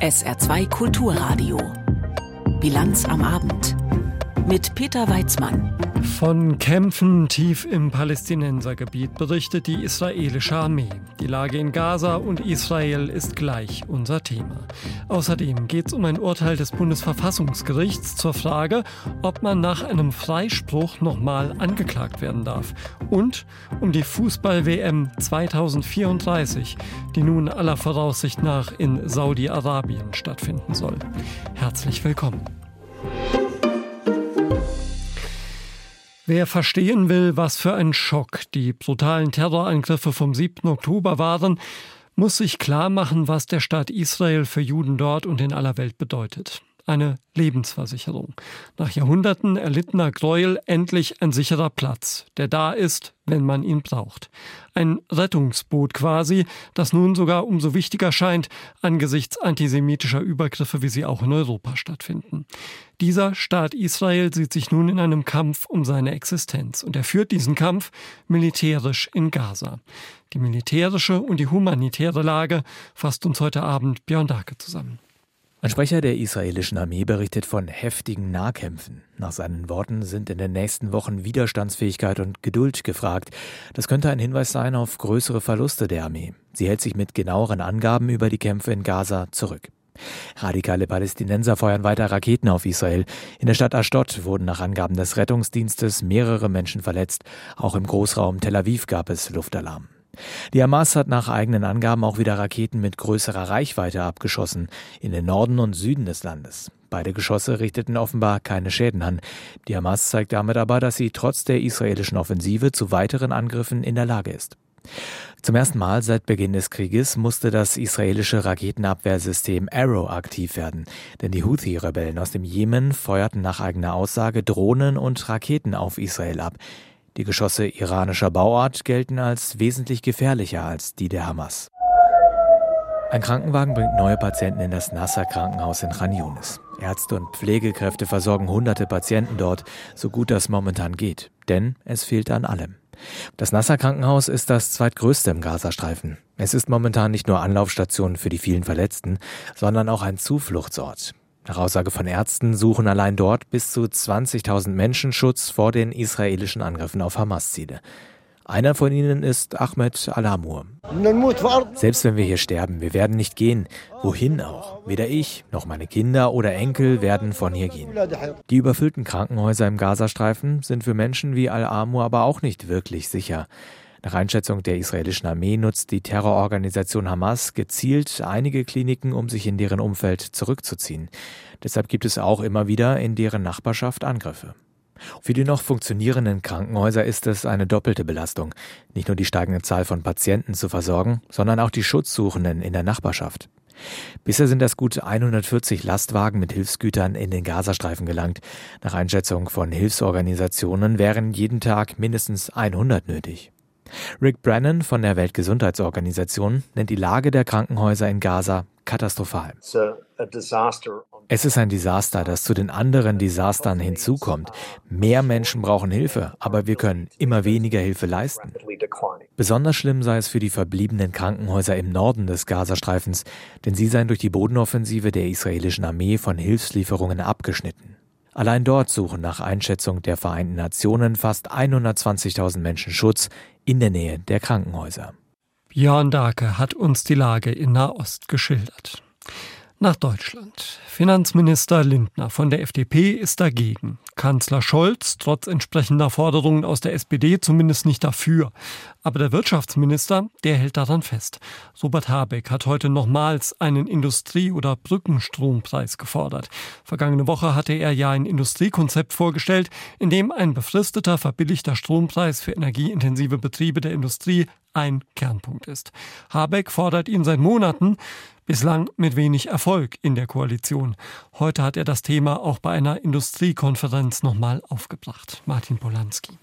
SR2 Kulturradio. Bilanz am Abend. Mit Peter Weizmann. Von Kämpfen tief im Palästinensergebiet berichtet die israelische Armee. Die Lage in Gaza und Israel ist gleich unser Thema. Außerdem geht es um ein Urteil des Bundesverfassungsgerichts zur Frage, ob man nach einem Freispruch nochmal angeklagt werden darf. Und um die Fußball-WM 2034, die nun aller Voraussicht nach in Saudi-Arabien stattfinden soll. Herzlich willkommen. Wer verstehen will, was für ein Schock die brutalen Terrorangriffe vom 7. Oktober waren, muss sich klar machen, was der Staat Israel für Juden dort und in aller Welt bedeutet eine Lebensversicherung. Nach Jahrhunderten erlittener Gräuel endlich ein sicherer Platz, der da ist, wenn man ihn braucht. Ein Rettungsboot quasi, das nun sogar umso wichtiger scheint angesichts antisemitischer Übergriffe, wie sie auch in Europa stattfinden. Dieser Staat Israel sieht sich nun in einem Kampf um seine Existenz und er führt diesen Kampf militärisch in Gaza. Die militärische und die humanitäre Lage fasst uns heute Abend Björn Dake zusammen. Ein Sprecher der israelischen Armee berichtet von heftigen Nahkämpfen. Nach seinen Worten sind in den nächsten Wochen Widerstandsfähigkeit und Geduld gefragt. Das könnte ein Hinweis sein auf größere Verluste der Armee. Sie hält sich mit genaueren Angaben über die Kämpfe in Gaza zurück. Radikale Palästinenser feuern weiter Raketen auf Israel. In der Stadt Ashdod wurden nach Angaben des Rettungsdienstes mehrere Menschen verletzt. Auch im Großraum Tel Aviv gab es Luftalarm. Die Hamas hat nach eigenen Angaben auch wieder Raketen mit größerer Reichweite abgeschossen, in den Norden und Süden des Landes. Beide Geschosse richteten offenbar keine Schäden an. Die Hamas zeigt damit aber, dass sie trotz der israelischen Offensive zu weiteren Angriffen in der Lage ist. Zum ersten Mal seit Beginn des Krieges musste das israelische Raketenabwehrsystem Arrow aktiv werden, denn die Houthi-Rebellen aus dem Jemen feuerten nach eigener Aussage Drohnen und Raketen auf Israel ab. Die Geschosse iranischer Bauart gelten als wesentlich gefährlicher als die der Hamas. Ein Krankenwagen bringt neue Patienten in das Nasser Krankenhaus in Khan Yunis. Ärzte und Pflegekräfte versorgen hunderte Patienten dort, so gut das momentan geht. Denn es fehlt an allem. Das Nasser Krankenhaus ist das zweitgrößte im Gazastreifen. Es ist momentan nicht nur Anlaufstation für die vielen Verletzten, sondern auch ein Zufluchtsort. Nach Aussage von Ärzten suchen allein dort bis zu 20.000 Menschen Schutz vor den israelischen Angriffen auf Hamas-Ziele. Einer von ihnen ist Ahmed Alamur. Selbst wenn wir hier sterben, wir werden nicht gehen. Wohin auch? Weder ich noch meine Kinder oder Enkel werden von hier gehen. Die überfüllten Krankenhäuser im Gazastreifen sind für Menschen wie Al-Amur aber auch nicht wirklich sicher. Nach Einschätzung der israelischen Armee nutzt die Terrororganisation Hamas gezielt einige Kliniken, um sich in deren Umfeld zurückzuziehen. Deshalb gibt es auch immer wieder in deren Nachbarschaft Angriffe. Für die noch funktionierenden Krankenhäuser ist es eine doppelte Belastung, nicht nur die steigende Zahl von Patienten zu versorgen, sondern auch die Schutzsuchenden in der Nachbarschaft. Bisher sind das gut 140 Lastwagen mit Hilfsgütern in den Gazastreifen gelangt. Nach Einschätzung von Hilfsorganisationen wären jeden Tag mindestens 100 nötig. Rick Brennan von der Weltgesundheitsorganisation nennt die Lage der Krankenhäuser in Gaza katastrophal. Es ist ein Desaster, das zu den anderen Desastern hinzukommt. Mehr Menschen brauchen Hilfe, aber wir können immer weniger Hilfe leisten. Besonders schlimm sei es für die verbliebenen Krankenhäuser im Norden des Gazastreifens, denn sie seien durch die Bodenoffensive der israelischen Armee von Hilfslieferungen abgeschnitten. Allein dort suchen nach Einschätzung der Vereinten Nationen fast 120.000 Menschen Schutz in der Nähe der Krankenhäuser. Björn Dake hat uns die Lage in Nahost geschildert. Nach Deutschland. Finanzminister Lindner von der FDP ist dagegen. Kanzler Scholz trotz entsprechender Forderungen aus der SPD zumindest nicht dafür. Aber der Wirtschaftsminister, der hält daran fest. Robert Habeck hat heute nochmals einen Industrie- oder Brückenstrompreis gefordert. Vergangene Woche hatte er ja ein Industriekonzept vorgestellt, in dem ein befristeter, verbilligter Strompreis für energieintensive Betriebe der Industrie ein Kernpunkt ist. Habeck fordert ihn seit Monaten, bislang mit wenig Erfolg in der Koalition. Heute hat er das Thema auch bei einer Industriekonferenz nochmal aufgebracht. Martin Polanski.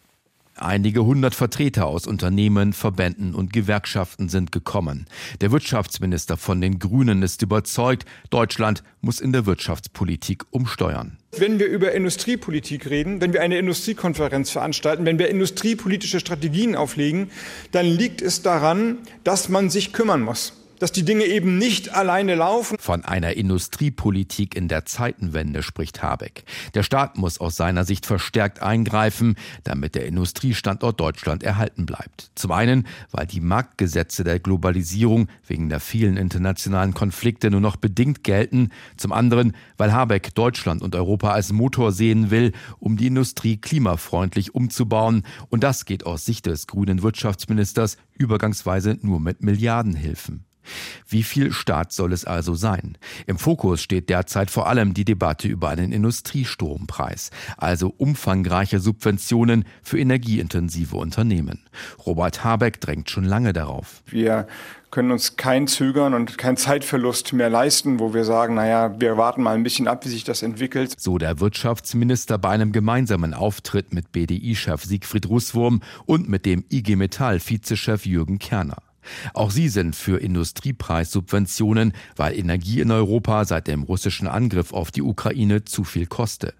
Einige hundert Vertreter aus Unternehmen, Verbänden und Gewerkschaften sind gekommen. Der Wirtschaftsminister von den Grünen ist überzeugt, Deutschland muss in der Wirtschaftspolitik umsteuern. Wenn wir über Industriepolitik reden, wenn wir eine Industriekonferenz veranstalten, wenn wir industriepolitische Strategien auflegen, dann liegt es daran, dass man sich kümmern muss. Dass die Dinge eben nicht alleine laufen. Von einer Industriepolitik in der Zeitenwende spricht Habeck. Der Staat muss aus seiner Sicht verstärkt eingreifen, damit der Industriestandort Deutschland erhalten bleibt. Zum einen, weil die Marktgesetze der Globalisierung wegen der vielen internationalen Konflikte nur noch bedingt gelten. Zum anderen, weil Habeck Deutschland und Europa als Motor sehen will, um die Industrie klimafreundlich umzubauen. Und das geht aus Sicht des grünen Wirtschaftsministers übergangsweise nur mit Milliardenhilfen. Wie viel Staat soll es also sein? Im Fokus steht derzeit vor allem die Debatte über einen Industriestrompreis, also umfangreiche Subventionen für energieintensive Unternehmen. Robert Habeck drängt schon lange darauf. Wir können uns kein Zögern und kein Zeitverlust mehr leisten, wo wir sagen, naja, wir warten mal ein bisschen ab, wie sich das entwickelt. So der Wirtschaftsminister bei einem gemeinsamen Auftritt mit BDI-Chef Siegfried Russwurm und mit dem IG Metall-Vizechef Jürgen Kerner. Auch sie sind für Industriepreissubventionen, weil Energie in Europa seit dem russischen Angriff auf die Ukraine zu viel koste.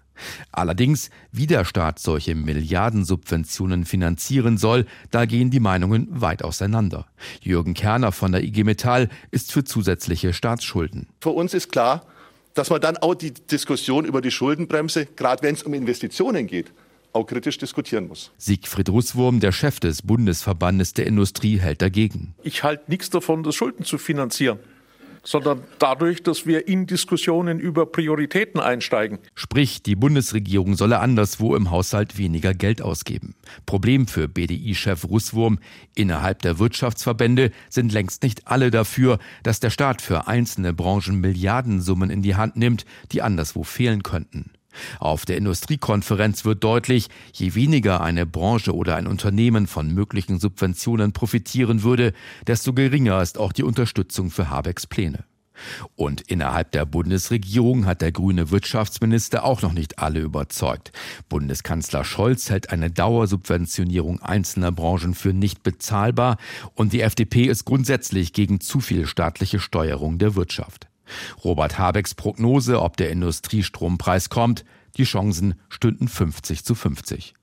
Allerdings, wie der Staat solche Milliardensubventionen finanzieren soll, da gehen die Meinungen weit auseinander. Jürgen Kerner von der IG Metall ist für zusätzliche Staatsschulden. Für uns ist klar, dass man dann auch die Diskussion über die Schuldenbremse, gerade wenn es um Investitionen geht, auch kritisch diskutieren muss. Siegfried Russwurm, der Chef des Bundesverbandes der Industrie, hält dagegen. Ich halte nichts davon, das Schulden zu finanzieren sondern dadurch, dass wir in Diskussionen über Prioritäten einsteigen. Sprich, die Bundesregierung solle anderswo im Haushalt weniger Geld ausgeben. Problem für BDI-Chef Russwurm, innerhalb der Wirtschaftsverbände sind längst nicht alle dafür, dass der Staat für einzelne Branchen Milliardensummen in die Hand nimmt, die anderswo fehlen könnten. Auf der Industriekonferenz wird deutlich, je weniger eine Branche oder ein Unternehmen von möglichen Subventionen profitieren würde, desto geringer ist auch die Unterstützung für Habecks Pläne. Und innerhalb der Bundesregierung hat der grüne Wirtschaftsminister auch noch nicht alle überzeugt. Bundeskanzler Scholz hält eine Dauersubventionierung einzelner Branchen für nicht bezahlbar und die FDP ist grundsätzlich gegen zu viel staatliche Steuerung der Wirtschaft. Robert Habecks Prognose, ob der Industriestrompreis kommt, die Chancen stünden 50 zu 50.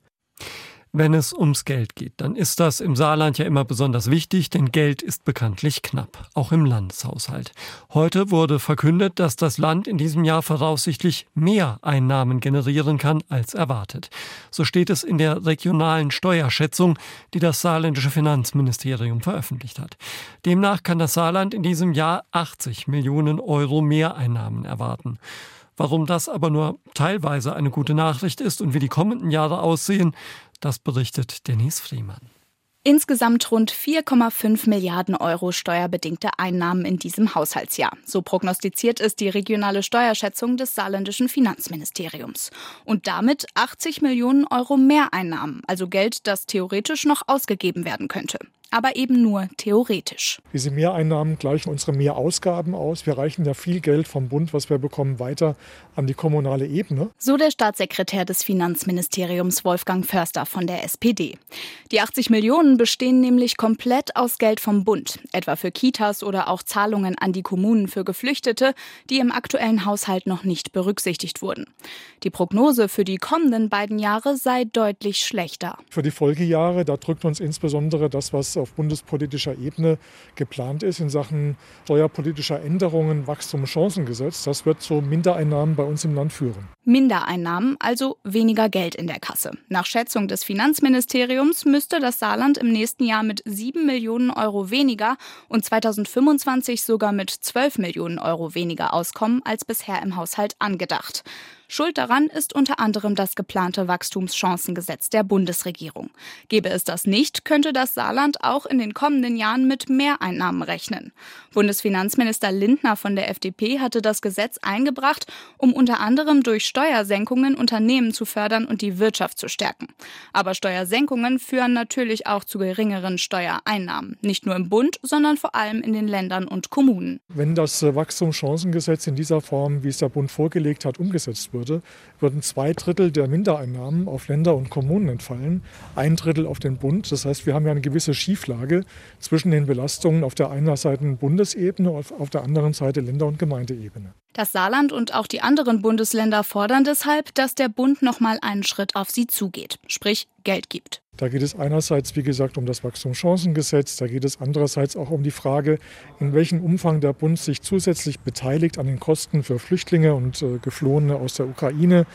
Wenn es ums Geld geht, dann ist das im Saarland ja immer besonders wichtig, denn Geld ist bekanntlich knapp, auch im Landeshaushalt. Heute wurde verkündet, dass das Land in diesem Jahr voraussichtlich mehr Einnahmen generieren kann als erwartet. So steht es in der regionalen Steuerschätzung, die das saarländische Finanzministerium veröffentlicht hat. Demnach kann das Saarland in diesem Jahr 80 Millionen Euro Mehreinnahmen erwarten. Warum das aber nur teilweise eine gute Nachricht ist und wie die kommenden Jahre aussehen, das berichtet Denise Friemann. Insgesamt rund 4,5 Milliarden Euro steuerbedingte Einnahmen in diesem Haushaltsjahr. So prognostiziert es die regionale Steuerschätzung des saarländischen Finanzministeriums. Und damit 80 Millionen Euro Mehreinnahmen, also Geld, das theoretisch noch ausgegeben werden könnte aber eben nur theoretisch. Diese Mehreinnahmen gleichen unsere Mehrausgaben aus. Wir reichen ja viel Geld vom Bund, was wir bekommen, weiter an die kommunale Ebene. So der Staatssekretär des Finanzministeriums Wolfgang Förster von der SPD. Die 80 Millionen bestehen nämlich komplett aus Geld vom Bund, etwa für Kitas oder auch Zahlungen an die Kommunen für Geflüchtete, die im aktuellen Haushalt noch nicht berücksichtigt wurden. Die Prognose für die kommenden beiden Jahre sei deutlich schlechter. Für die Folgejahre, da drückt uns insbesondere das, was auf bundespolitischer Ebene geplant ist in Sachen steuerpolitischer Änderungen, Wachstumschancengesetz. Das wird zu Mindereinnahmen bei uns im Land führen. Mindereinnahmen, also weniger Geld in der Kasse. Nach Schätzung des Finanzministeriums müsste das Saarland im nächsten Jahr mit 7 Millionen Euro weniger und 2025 sogar mit 12 Millionen Euro weniger auskommen als bisher im Haushalt angedacht. Schuld daran ist unter anderem das geplante Wachstumschancengesetz der Bundesregierung. Gäbe es das nicht, könnte das Saarland auch in den kommenden Jahren mit Mehreinnahmen rechnen. Bundesfinanzminister Lindner von der FDP hatte das Gesetz eingebracht, um unter anderem durch Steuersenkungen Unternehmen zu fördern und die Wirtschaft zu stärken. Aber Steuersenkungen führen natürlich auch zu geringeren Steuereinnahmen, nicht nur im Bund, sondern vor allem in den Ländern und Kommunen. Wenn das Wachstumschancengesetz in dieser Form, wie es der Bund vorgelegt hat, umgesetzt würde, würden zwei Drittel der Mindereinnahmen auf Länder und Kommunen entfallen, ein Drittel auf den Bund. Das heißt, wir haben ja eine gewisse Schieflage zwischen den Belastungen auf der einen Seite Bundesebene und auf der anderen Seite Länder- und Gemeindeebene. Das Saarland und auch die anderen Bundesländer fordern deshalb, dass der Bund noch mal einen Schritt auf sie zugeht, sprich Geld gibt. Da geht es einerseits, wie gesagt, um das Wachstumschancengesetz, da geht es andererseits auch um die Frage, in welchem Umfang der Bund sich zusätzlich beteiligt an den Kosten für Flüchtlinge und äh, Geflohene aus der Ukraine.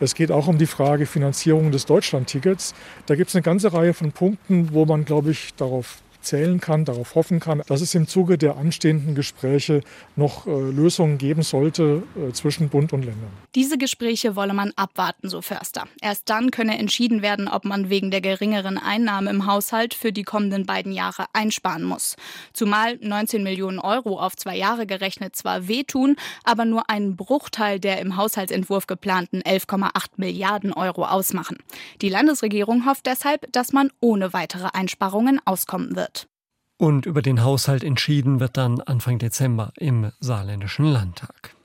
Es geht auch um die Frage Finanzierung des Deutschlandtickets. Da gibt es eine ganze Reihe von Punkten, wo man, glaube ich, darauf zählen kann, darauf hoffen kann, dass es im Zuge der anstehenden Gespräche noch äh, Lösungen geben sollte äh, zwischen Bund und Ländern. Diese Gespräche wolle man abwarten, so Förster. Erst dann könne entschieden werden, ob man wegen der geringeren Einnahmen im Haushalt für die kommenden beiden Jahre einsparen muss. Zumal 19 Millionen Euro auf zwei Jahre gerechnet zwar wehtun, aber nur einen Bruchteil der im Haushaltsentwurf geplanten 11,8 Milliarden Euro ausmachen. Die Landesregierung hofft deshalb, dass man ohne weitere Einsparungen auskommen wird. Und über den Haushalt entschieden wird dann Anfang Dezember im saarländischen Landtag.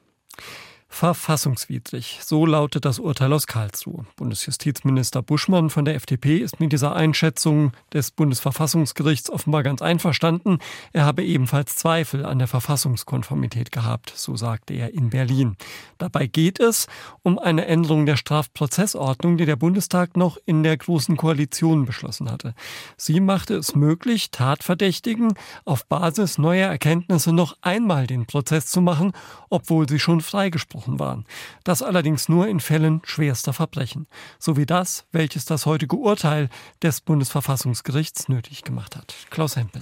Verfassungswidrig. So lautet das Urteil aus Karlsruhe. Bundesjustizminister Buschmann von der FDP ist mit dieser Einschätzung des Bundesverfassungsgerichts offenbar ganz einverstanden. Er habe ebenfalls Zweifel an der Verfassungskonformität gehabt, so sagte er in Berlin. Dabei geht es um eine Änderung der Strafprozessordnung, die der Bundestag noch in der Großen Koalition beschlossen hatte. Sie machte es möglich, Tatverdächtigen auf Basis neuer Erkenntnisse noch einmal den Prozess zu machen, obwohl sie schon freigesprochen ausgebrochen waren. Das allerdings nur in Fällen schwerster Verbrechen, so wie das, welches das heutige Urteil des Bundesverfassungsgerichts nötig gemacht hat. Klaus Hempel.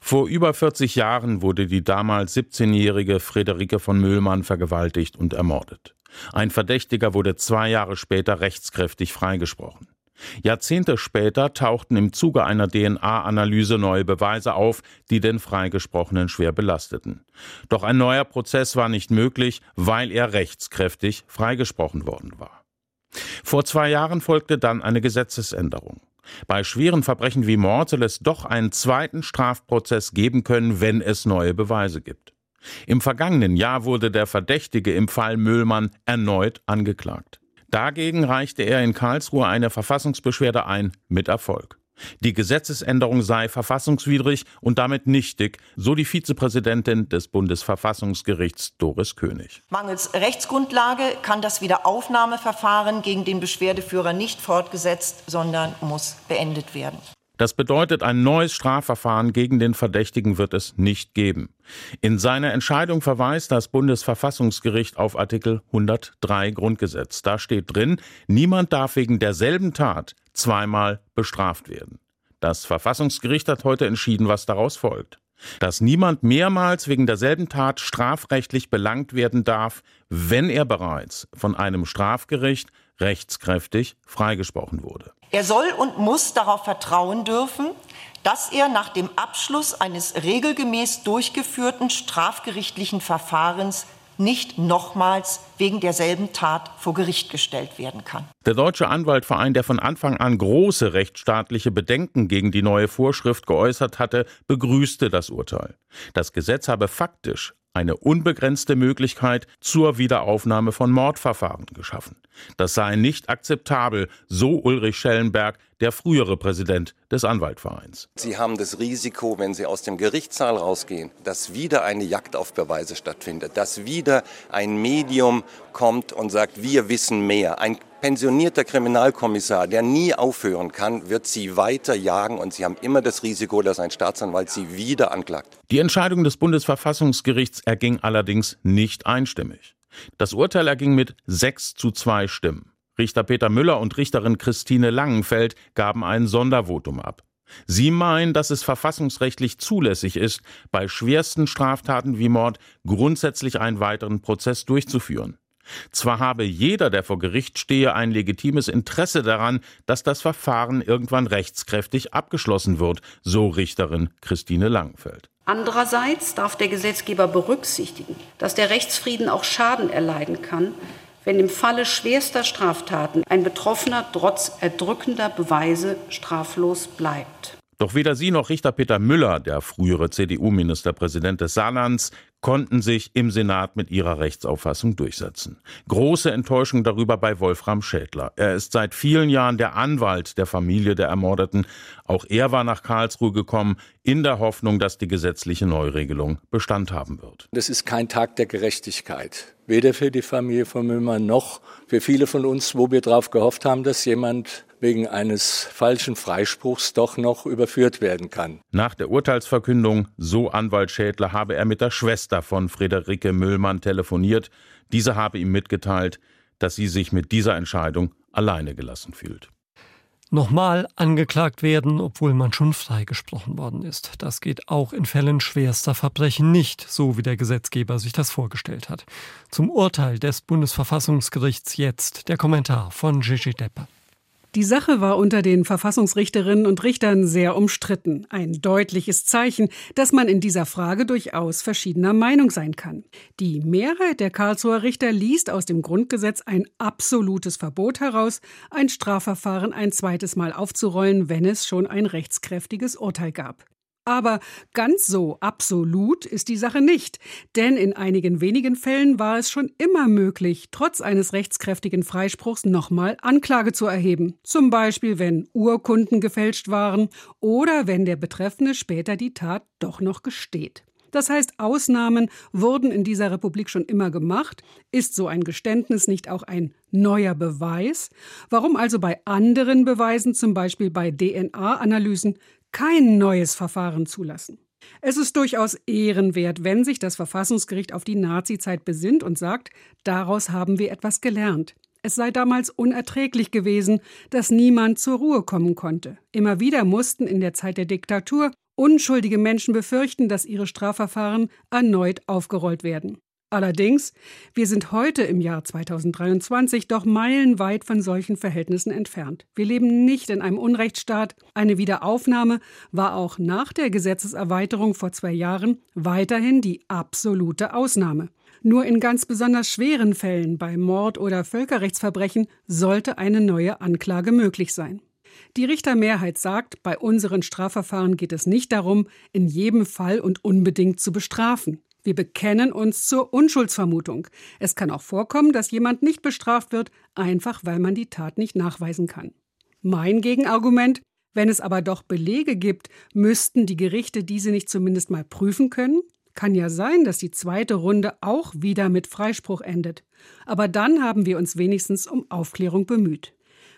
Vor über 40 Jahren wurde die damals 17-jährige Friederike von Müllmann vergewaltigt und ermordet. Ein Verdächtiger wurde zwei Jahre später rechtskräftig freigesprochen. Jahrzehnte später tauchten im Zuge einer DNA-Analyse neue Beweise auf, die den Freigesprochenen schwer belasteten. Doch ein neuer Prozess war nicht möglich, weil er rechtskräftig freigesprochen worden war. Vor zwei Jahren folgte dann eine Gesetzesänderung. Bei schweren Verbrechen wie Mord soll es doch einen zweiten Strafprozess geben können, wenn es neue Beweise gibt. Im vergangenen Jahr wurde der Verdächtige im Fall Müllmann erneut angeklagt. Dagegen reichte er in Karlsruhe eine Verfassungsbeschwerde ein, mit Erfolg. Die Gesetzesänderung sei verfassungswidrig und damit nichtig, so die Vizepräsidentin des Bundesverfassungsgerichts Doris König. Mangels Rechtsgrundlage kann das Wiederaufnahmeverfahren gegen den Beschwerdeführer nicht fortgesetzt, sondern muss beendet werden. Das bedeutet, ein neues Strafverfahren gegen den Verdächtigen wird es nicht geben. In seiner Entscheidung verweist das Bundesverfassungsgericht auf Artikel 103 Grundgesetz. Da steht drin, niemand darf wegen derselben Tat zweimal bestraft werden. Das Verfassungsgericht hat heute entschieden, was daraus folgt. Dass niemand mehrmals wegen derselben Tat strafrechtlich belangt werden darf, wenn er bereits von einem Strafgericht rechtskräftig freigesprochen wurde. Er soll und muss darauf vertrauen dürfen, dass er nach dem Abschluss eines regelgemäß durchgeführten strafgerichtlichen Verfahrens nicht nochmals wegen derselben Tat vor Gericht gestellt werden kann. Der Deutsche Anwaltverein, der von Anfang an große rechtsstaatliche Bedenken gegen die neue Vorschrift geäußert hatte, begrüßte das Urteil. Das Gesetz habe faktisch eine unbegrenzte Möglichkeit zur Wiederaufnahme von Mordverfahren geschaffen. Das sei nicht akzeptabel, so Ulrich Schellenberg, der frühere Präsident des Anwaltvereins. Sie haben das Risiko, wenn Sie aus dem Gerichtssaal rausgehen, dass wieder eine Jagd auf Beweise stattfindet, dass wieder ein Medium kommt und sagt, wir wissen mehr. Ein pensionierter Kriminalkommissar, der nie aufhören kann, wird Sie weiter jagen und Sie haben immer das Risiko, dass ein Staatsanwalt Sie wieder anklagt. Die Entscheidung des Bundesverfassungsgerichts erging allerdings nicht einstimmig. Das Urteil erging mit sechs zu zwei Stimmen. Richter Peter Müller und Richterin Christine Langenfeld gaben ein Sondervotum ab. Sie meinen, dass es verfassungsrechtlich zulässig ist, bei schwersten Straftaten wie Mord grundsätzlich einen weiteren Prozess durchzuführen. Zwar habe jeder, der vor Gericht stehe, ein legitimes Interesse daran, dass das Verfahren irgendwann rechtskräftig abgeschlossen wird, so Richterin Christine Langenfeld. Andererseits darf der Gesetzgeber berücksichtigen, dass der Rechtsfrieden auch Schaden erleiden kann, wenn im Falle schwerster Straftaten ein Betroffener trotz erdrückender Beweise straflos bleibt. Doch weder sie noch Richter Peter Müller, der frühere CDU-Ministerpräsident des Saarlands, konnten sich im Senat mit ihrer Rechtsauffassung durchsetzen. Große Enttäuschung darüber bei Wolfram Schädler. Er ist seit vielen Jahren der Anwalt der Familie der Ermordeten. Auch er war nach Karlsruhe gekommen, in der Hoffnung, dass die gesetzliche Neuregelung Bestand haben wird. Das ist kein Tag der Gerechtigkeit. Weder für die Familie von Müller noch für viele von uns, wo wir darauf gehofft haben, dass jemand wegen eines falschen Freispruchs doch noch überführt werden kann. Nach der Urteilsverkündung, so Anwalt Schädler, habe er mit der Schwester von Friederike Müllmann telefoniert. Diese habe ihm mitgeteilt, dass sie sich mit dieser Entscheidung alleine gelassen fühlt. Nochmal angeklagt werden, obwohl man schon freigesprochen worden ist. Das geht auch in Fällen schwerster Verbrechen nicht, so wie der Gesetzgeber sich das vorgestellt hat. Zum Urteil des Bundesverfassungsgerichts jetzt der Kommentar von Gigi Depper. Die Sache war unter den Verfassungsrichterinnen und Richtern sehr umstritten. Ein deutliches Zeichen, dass man in dieser Frage durchaus verschiedener Meinung sein kann. Die Mehrheit der Karlsruher Richter liest aus dem Grundgesetz ein absolutes Verbot heraus, ein Strafverfahren ein zweites Mal aufzurollen, wenn es schon ein rechtskräftiges Urteil gab. Aber ganz so absolut ist die Sache nicht, denn in einigen wenigen Fällen war es schon immer möglich, trotz eines rechtskräftigen Freispruchs nochmal Anklage zu erheben. Zum Beispiel, wenn Urkunden gefälscht waren oder wenn der Betreffende später die Tat doch noch gesteht. Das heißt, Ausnahmen wurden in dieser Republik schon immer gemacht. Ist so ein Geständnis nicht auch ein neuer Beweis? Warum also bei anderen Beweisen, zum Beispiel bei DNA-Analysen, kein neues Verfahren zulassen. Es ist durchaus ehrenwert, wenn sich das Verfassungsgericht auf die Nazizeit besinnt und sagt, daraus haben wir etwas gelernt. Es sei damals unerträglich gewesen, dass niemand zur Ruhe kommen konnte. Immer wieder mussten in der Zeit der Diktatur unschuldige Menschen befürchten, dass ihre Strafverfahren erneut aufgerollt werden. Allerdings, wir sind heute im Jahr 2023 doch meilenweit von solchen Verhältnissen entfernt. Wir leben nicht in einem Unrechtsstaat. Eine Wiederaufnahme war auch nach der Gesetzeserweiterung vor zwei Jahren weiterhin die absolute Ausnahme. Nur in ganz besonders schweren Fällen, bei Mord oder Völkerrechtsverbrechen, sollte eine neue Anklage möglich sein. Die Richtermehrheit sagt, bei unseren Strafverfahren geht es nicht darum, in jedem Fall und unbedingt zu bestrafen. Wir bekennen uns zur Unschuldsvermutung. Es kann auch vorkommen, dass jemand nicht bestraft wird, einfach weil man die Tat nicht nachweisen kann. Mein Gegenargument, wenn es aber doch Belege gibt, müssten die Gerichte diese nicht zumindest mal prüfen können? Kann ja sein, dass die zweite Runde auch wieder mit Freispruch endet. Aber dann haben wir uns wenigstens um Aufklärung bemüht.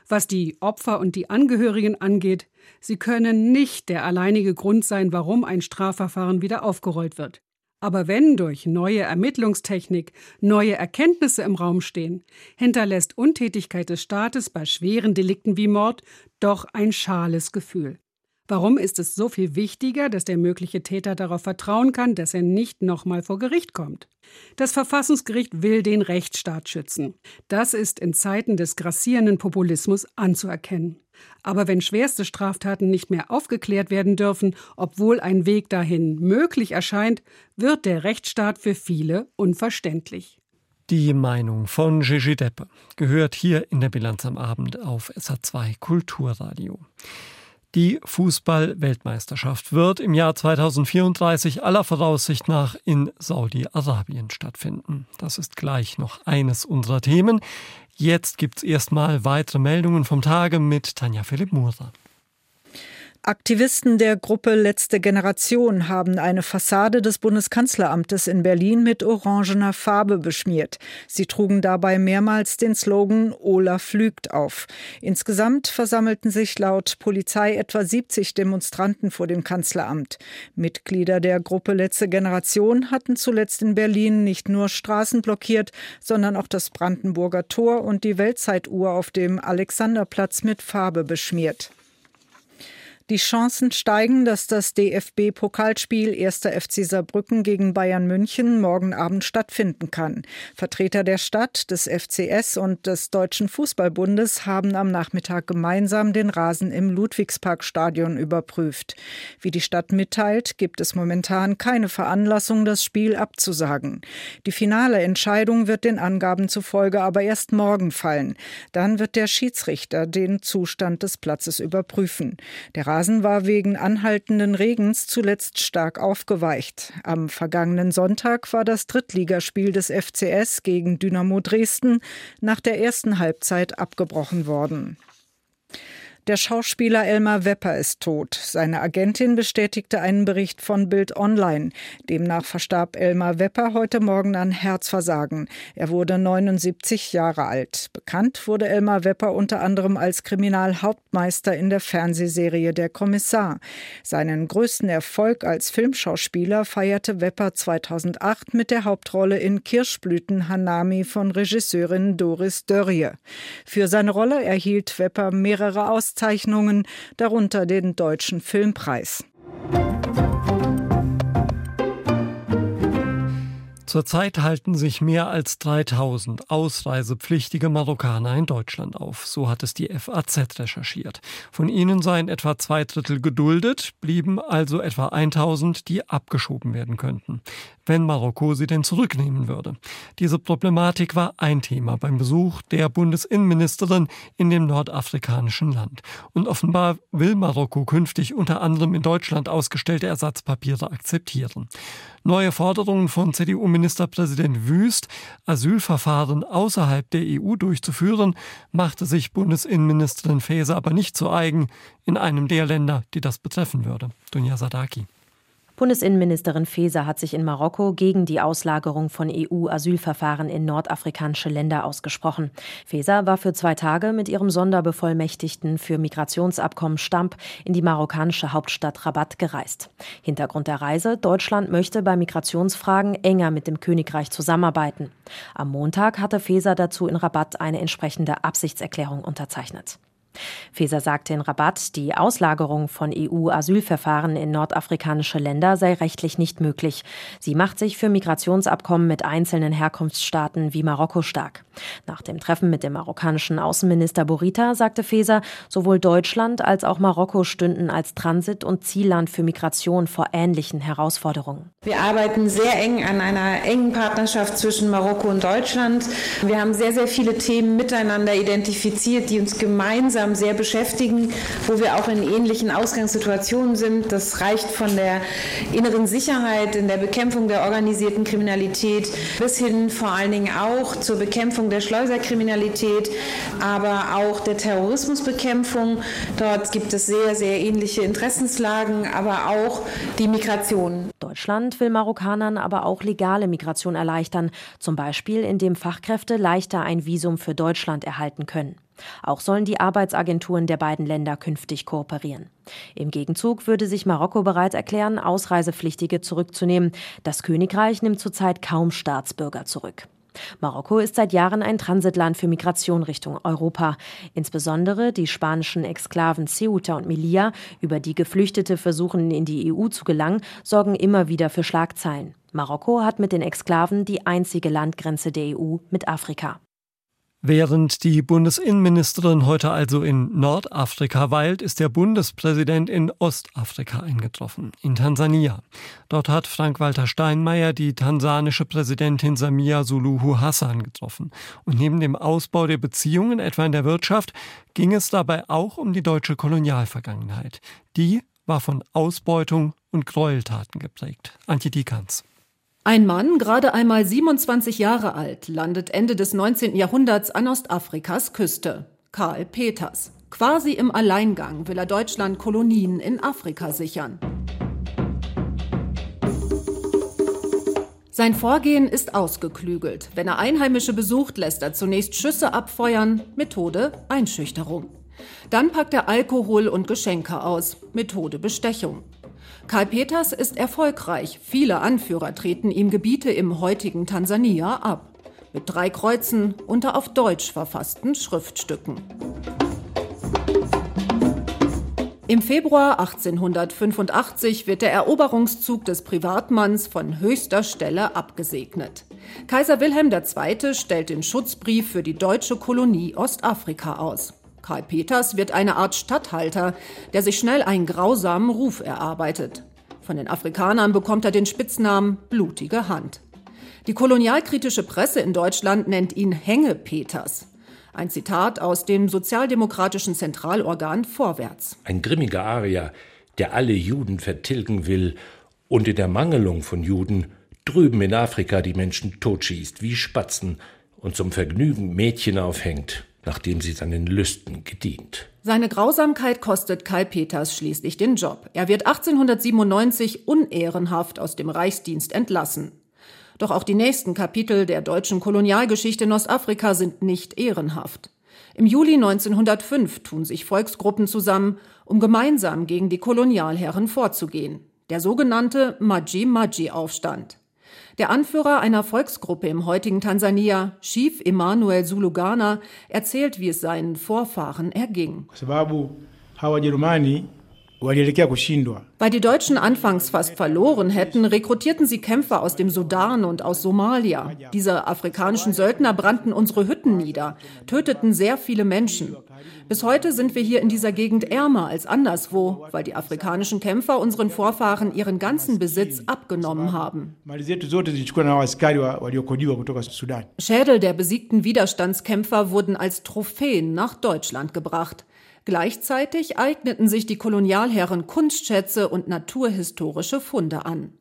Was die Opfer und die Angehörigen angeht, sie können nicht der alleinige Grund sein, warum ein Strafverfahren wieder aufgerollt wird. Aber wenn durch neue Ermittlungstechnik neue Erkenntnisse im Raum stehen, hinterlässt Untätigkeit des Staates bei schweren Delikten wie Mord doch ein schales Gefühl. Warum ist es so viel wichtiger, dass der mögliche Täter darauf vertrauen kann, dass er nicht nochmal vor Gericht kommt? Das Verfassungsgericht will den Rechtsstaat schützen. Das ist in Zeiten des grassierenden Populismus anzuerkennen. Aber wenn schwerste Straftaten nicht mehr aufgeklärt werden dürfen, obwohl ein Weg dahin möglich erscheint, wird der Rechtsstaat für viele unverständlich. Die Meinung von Gigi Deppe gehört hier in der Bilanz am Abend auf SA2 Kulturradio. Die Fußball-Weltmeisterschaft wird im Jahr 2034 aller Voraussicht nach in Saudi-Arabien stattfinden. Das ist gleich noch eines unserer Themen. Jetzt gibt's erstmal weitere Meldungen vom Tage mit Tanja Philipp Mura. Aktivisten der Gruppe Letzte Generation haben eine Fassade des Bundeskanzleramtes in Berlin mit orangener Farbe beschmiert. Sie trugen dabei mehrmals den Slogan Olaf lügt auf. Insgesamt versammelten sich laut Polizei etwa 70 Demonstranten vor dem Kanzleramt. Mitglieder der Gruppe Letzte Generation hatten zuletzt in Berlin nicht nur Straßen blockiert, sondern auch das Brandenburger Tor und die Weltzeituhr auf dem Alexanderplatz mit Farbe beschmiert. Die Chancen steigen, dass das DFB-Pokalspiel 1. FC Saarbrücken gegen Bayern München morgen Abend stattfinden kann. Vertreter der Stadt, des FCS und des Deutschen Fußballbundes haben am Nachmittag gemeinsam den Rasen im Ludwigsparkstadion überprüft. Wie die Stadt mitteilt, gibt es momentan keine Veranlassung, das Spiel abzusagen. Die finale Entscheidung wird den Angaben zufolge aber erst morgen fallen. Dann wird der Schiedsrichter den Zustand des Platzes überprüfen. Der Rasen war wegen anhaltenden Regens zuletzt stark aufgeweicht. Am vergangenen Sonntag war das Drittligaspiel des FCS gegen Dynamo Dresden nach der ersten Halbzeit abgebrochen worden. Der Schauspieler Elmar Wepper ist tot. Seine Agentin bestätigte einen Bericht von Bild Online. Demnach verstarb Elmar Wepper heute Morgen an Herzversagen. Er wurde 79 Jahre alt. Bekannt wurde Elmar Wepper unter anderem als Kriminalhauptmeister in der Fernsehserie Der Kommissar. Seinen größten Erfolg als Filmschauspieler feierte Wepper 2008 mit der Hauptrolle in Kirschblüten Hanami von Regisseurin Doris Dörrie. Für seine Rolle erhielt Wepper mehrere Auszeichnungen Auszeichnungen, darunter den Deutschen Filmpreis. Zurzeit halten sich mehr als 3000 ausreisepflichtige Marokkaner in Deutschland auf. So hat es die FAZ recherchiert. Von ihnen seien etwa zwei Drittel geduldet, blieben also etwa 1000, die abgeschoben werden könnten wenn Marokko sie denn zurücknehmen würde. Diese Problematik war ein Thema beim Besuch der Bundesinnenministerin in dem nordafrikanischen Land. Und offenbar will Marokko künftig unter anderem in Deutschland ausgestellte Ersatzpapiere akzeptieren. Neue Forderungen von CDU-Ministerpräsident Wüst, Asylverfahren außerhalb der EU durchzuführen, machte sich Bundesinnenministerin Faeser aber nicht zu eigen in einem der Länder, die das betreffen würde. Dunja Sadaki. Bundesinnenministerin Faeser hat sich in Marokko gegen die Auslagerung von EU-Asylverfahren in nordafrikanische Länder ausgesprochen. Faeser war für zwei Tage mit ihrem Sonderbevollmächtigten für Migrationsabkommen Stamp in die marokkanische Hauptstadt Rabat gereist. Hintergrund der Reise: Deutschland möchte bei Migrationsfragen enger mit dem Königreich zusammenarbeiten. Am Montag hatte Faeser dazu in Rabat eine entsprechende Absichtserklärung unterzeichnet. Feser sagte in Rabat, die Auslagerung von EU-Asylverfahren in nordafrikanische Länder sei rechtlich nicht möglich. Sie macht sich für Migrationsabkommen mit einzelnen Herkunftsstaaten wie Marokko stark. Nach dem Treffen mit dem marokkanischen Außenminister Borita sagte Feser, sowohl Deutschland als auch Marokko stünden als Transit- und Zielland für Migration vor ähnlichen Herausforderungen. Wir arbeiten sehr eng an einer engen Partnerschaft zwischen Marokko und Deutschland. Wir haben sehr, sehr viele Themen miteinander identifiziert, die uns gemeinsam sehr beschäftigen, wo wir auch in ähnlichen Ausgangssituationen sind. Das reicht von der inneren Sicherheit in der Bekämpfung der organisierten Kriminalität bis hin vor allen Dingen auch zur Bekämpfung der Schleuserkriminalität, aber auch der Terrorismusbekämpfung. Dort gibt es sehr, sehr ähnliche Interessenslagen, aber auch die Migration. Deutschland will Marokkanern aber auch legale Migration erleichtern, zum Beispiel indem Fachkräfte leichter ein Visum für Deutschland erhalten können. Auch sollen die Arbeitsagenturen der beiden Länder künftig kooperieren. Im Gegenzug würde sich Marokko bereit erklären, Ausreisepflichtige zurückzunehmen. Das Königreich nimmt zurzeit kaum Staatsbürger zurück. Marokko ist seit Jahren ein Transitland für Migration Richtung Europa. Insbesondere die spanischen Exklaven Ceuta und Melilla, über die Geflüchtete versuchen, in die EU zu gelangen, sorgen immer wieder für Schlagzeilen. Marokko hat mit den Exklaven die einzige Landgrenze der EU mit Afrika. Während die Bundesinnenministerin heute also in Nordafrika weilt, ist der Bundespräsident in Ostafrika eingetroffen, in Tansania. Dort hat Frank-Walter Steinmeier die tansanische Präsidentin Samia Suluhu Hassan getroffen. Und neben dem Ausbau der Beziehungen, etwa in der Wirtschaft, ging es dabei auch um die deutsche Kolonialvergangenheit. Die war von Ausbeutung und Gräueltaten geprägt. Antje Dikans. Ein Mann, gerade einmal 27 Jahre alt, landet Ende des 19. Jahrhunderts an Ostafrikas Küste. Karl Peters. Quasi im Alleingang will er Deutschland Kolonien in Afrika sichern. Sein Vorgehen ist ausgeklügelt. Wenn er Einheimische besucht, lässt er zunächst Schüsse abfeuern. Methode Einschüchterung. Dann packt er Alkohol und Geschenke aus. Methode Bestechung. Karl Peters ist erfolgreich. Viele Anführer treten ihm Gebiete im heutigen Tansania ab. Mit drei Kreuzen unter auf Deutsch verfassten Schriftstücken. Im Februar 1885 wird der Eroberungszug des Privatmanns von höchster Stelle abgesegnet. Kaiser Wilhelm II. stellt den Schutzbrief für die deutsche Kolonie Ostafrika aus. Karl Peters wird eine Art Statthalter, der sich schnell einen grausamen Ruf erarbeitet. Von den Afrikanern bekommt er den Spitznamen Blutige Hand. Die kolonialkritische Presse in Deutschland nennt ihn Hänge Peters. Ein Zitat aus dem sozialdemokratischen Zentralorgan Vorwärts. Ein grimmiger Arier, der alle Juden vertilgen will und in der Mangelung von Juden drüben in Afrika die Menschen totschießt wie Spatzen und zum Vergnügen Mädchen aufhängt, nachdem sie seinen Lüsten gedient. Seine Grausamkeit kostet Kai Peters schließlich den Job. Er wird 1897 unehrenhaft aus dem Reichsdienst entlassen. Doch auch die nächsten Kapitel der deutschen Kolonialgeschichte in Ostafrika sind nicht ehrenhaft. Im Juli 1905 tun sich Volksgruppen zusammen, um gemeinsam gegen die Kolonialherren vorzugehen. Der sogenannte Maji-Maji-Aufstand. Der Anführer einer Volksgruppe im heutigen Tansania, Chief Emmanuel Zulugana, erzählt, wie es seinen Vorfahren erging. Weil die Deutschen anfangs fast verloren hätten, rekrutierten sie Kämpfer aus dem Sudan und aus Somalia. Diese afrikanischen Söldner brannten unsere Hütten nieder, töteten sehr viele Menschen. Bis heute sind wir hier in dieser Gegend ärmer als anderswo, weil die afrikanischen Kämpfer unseren Vorfahren ihren ganzen Besitz abgenommen haben. Schädel der besiegten Widerstandskämpfer wurden als Trophäen nach Deutschland gebracht. Gleichzeitig eigneten sich die Kolonialherren Kunstschätze und naturhistorische Funde an.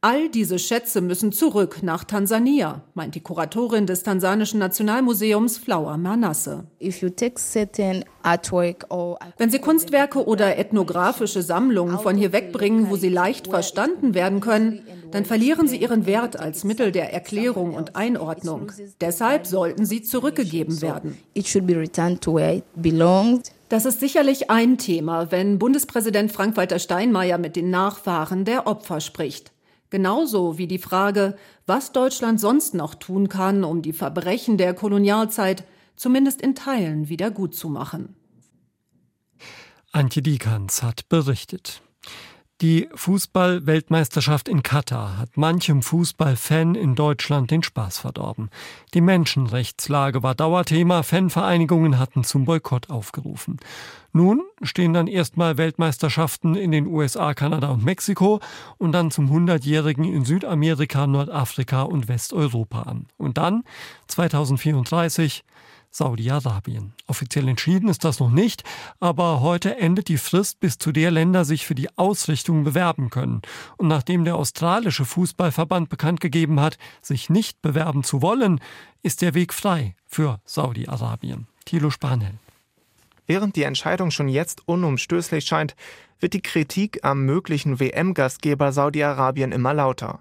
All diese Schätze müssen zurück nach Tansania, meint die Kuratorin des Tansanischen Nationalmuseums Flower Manasse. Wenn Sie Kunstwerke oder ethnografische Sammlungen von hier wegbringen, wo sie leicht verstanden werden können, dann verlieren sie ihren Wert als Mittel der Erklärung und Einordnung. Deshalb sollten sie zurückgegeben werden. Das ist sicherlich ein Thema, wenn Bundespräsident Frank-Walter Steinmeier mit den Nachfahren der Opfer spricht. Genauso wie die Frage, was Deutschland sonst noch tun kann, um die Verbrechen der Kolonialzeit zumindest in Teilen wieder gut zu machen. Antje Diekanz hat berichtet. Die Fußball-Weltmeisterschaft in Katar hat manchem Fußballfan in Deutschland den Spaß verdorben. Die Menschenrechtslage war Dauerthema, Fanvereinigungen hatten zum Boykott aufgerufen. Nun stehen dann erstmal Weltmeisterschaften in den USA, Kanada und Mexiko und dann zum 100-jährigen in Südamerika, Nordafrika und Westeuropa an. Und dann 2034 Saudi-Arabien. Offiziell entschieden ist das noch nicht, aber heute endet die Frist, bis zu der Länder sich für die Ausrichtung bewerben können. Und nachdem der australische Fußballverband bekannt gegeben hat, sich nicht bewerben zu wollen, ist der Weg frei für Saudi-Arabien. Thilo Spanel. Während die Entscheidung schon jetzt unumstößlich scheint, wird die Kritik am möglichen WM-Gastgeber Saudi-Arabien immer lauter.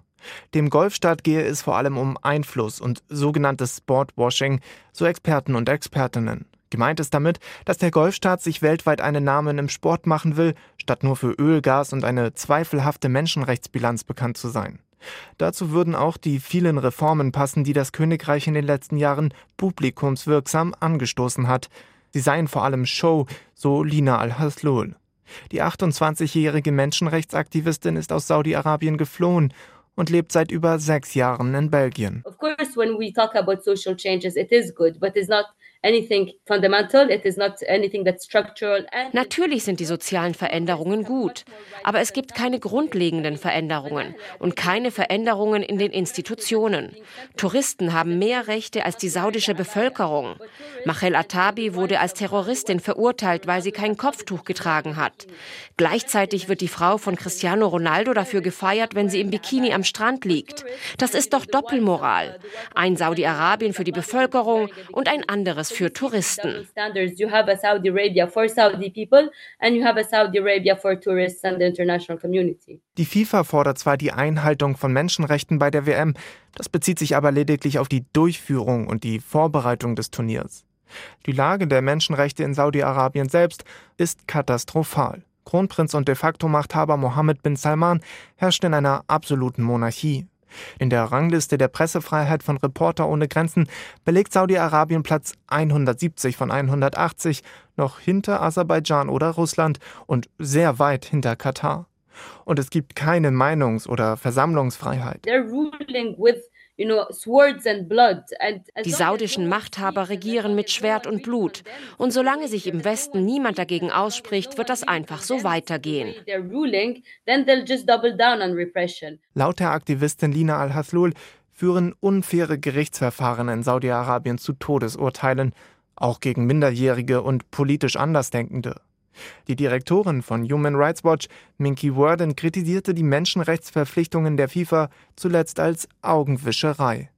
Dem Golfstaat gehe es vor allem um Einfluss und sogenanntes Sportwashing, so Experten und Expertinnen. Gemeint ist damit, dass der Golfstaat sich weltweit einen Namen im Sport machen will, statt nur für Öl, Gas und eine zweifelhafte Menschenrechtsbilanz bekannt zu sein. Dazu würden auch die vielen Reformen passen, die das Königreich in den letzten Jahren publikumswirksam angestoßen hat. Sie seien vor allem Show, so Lina Al-Haslul. Die 28-jährige Menschenrechtsaktivistin ist aus Saudi-Arabien geflohen und lebt seit über sechs Jahren in Belgien. Of course, when we talk about social changes, it is good, but it's not Natürlich sind die sozialen Veränderungen gut, aber es gibt keine grundlegenden Veränderungen und keine Veränderungen in den Institutionen. Touristen haben mehr Rechte als die saudische Bevölkerung. Machel Atabi wurde als Terroristin verurteilt, weil sie kein Kopftuch getragen hat. Gleichzeitig wird die Frau von Cristiano Ronaldo dafür gefeiert, wenn sie im Bikini am Strand liegt. Das ist doch Doppelmoral. Ein Saudi-Arabien für die Bevölkerung und ein anderes Standards für Touristen. Die FIFA fordert zwar die Einhaltung von Menschenrechten bei der WM, das bezieht sich aber lediglich auf die Durchführung und die Vorbereitung des Turniers. Die Lage der Menschenrechte in Saudi-Arabien selbst ist katastrophal. Kronprinz und de facto Machthaber Mohammed bin Salman herrscht in einer absoluten Monarchie. In der Rangliste der Pressefreiheit von Reporter ohne Grenzen belegt Saudi-Arabien Platz 170 von 180, noch hinter Aserbaidschan oder Russland und sehr weit hinter Katar. Und es gibt keine Meinungs- oder Versammlungsfreiheit. They're ruling with die saudischen Machthaber regieren mit Schwert und Blut. Und solange sich im Westen niemand dagegen ausspricht, wird das einfach so weitergehen. Laut der Aktivistin Lina Al-Haslul führen unfaire Gerichtsverfahren in Saudi-Arabien zu Todesurteilen, auch gegen Minderjährige und politisch Andersdenkende. Die Direktorin von Human Rights Watch, Minky Worden, kritisierte die Menschenrechtsverpflichtungen der FIFA zuletzt als Augenwischerei.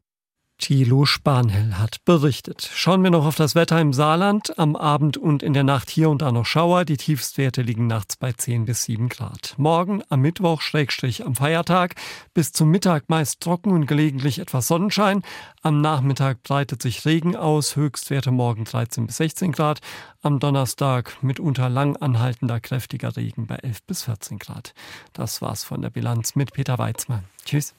Thilo Spanhell hat berichtet. Schauen wir noch auf das Wetter im Saarland. Am Abend und in der Nacht hier und da noch Schauer. Die Tiefstwerte liegen nachts bei 10 bis 7 Grad. Morgen am Mittwoch, Schrägstrich am Feiertag, bis zum Mittag meist trocken und gelegentlich etwas Sonnenschein. Am Nachmittag breitet sich Regen aus. Höchstwerte morgen 13 bis 16 Grad. Am Donnerstag mitunter lang anhaltender kräftiger Regen bei 11 bis 14 Grad. Das war's von der Bilanz mit Peter Weizmann. Tschüss.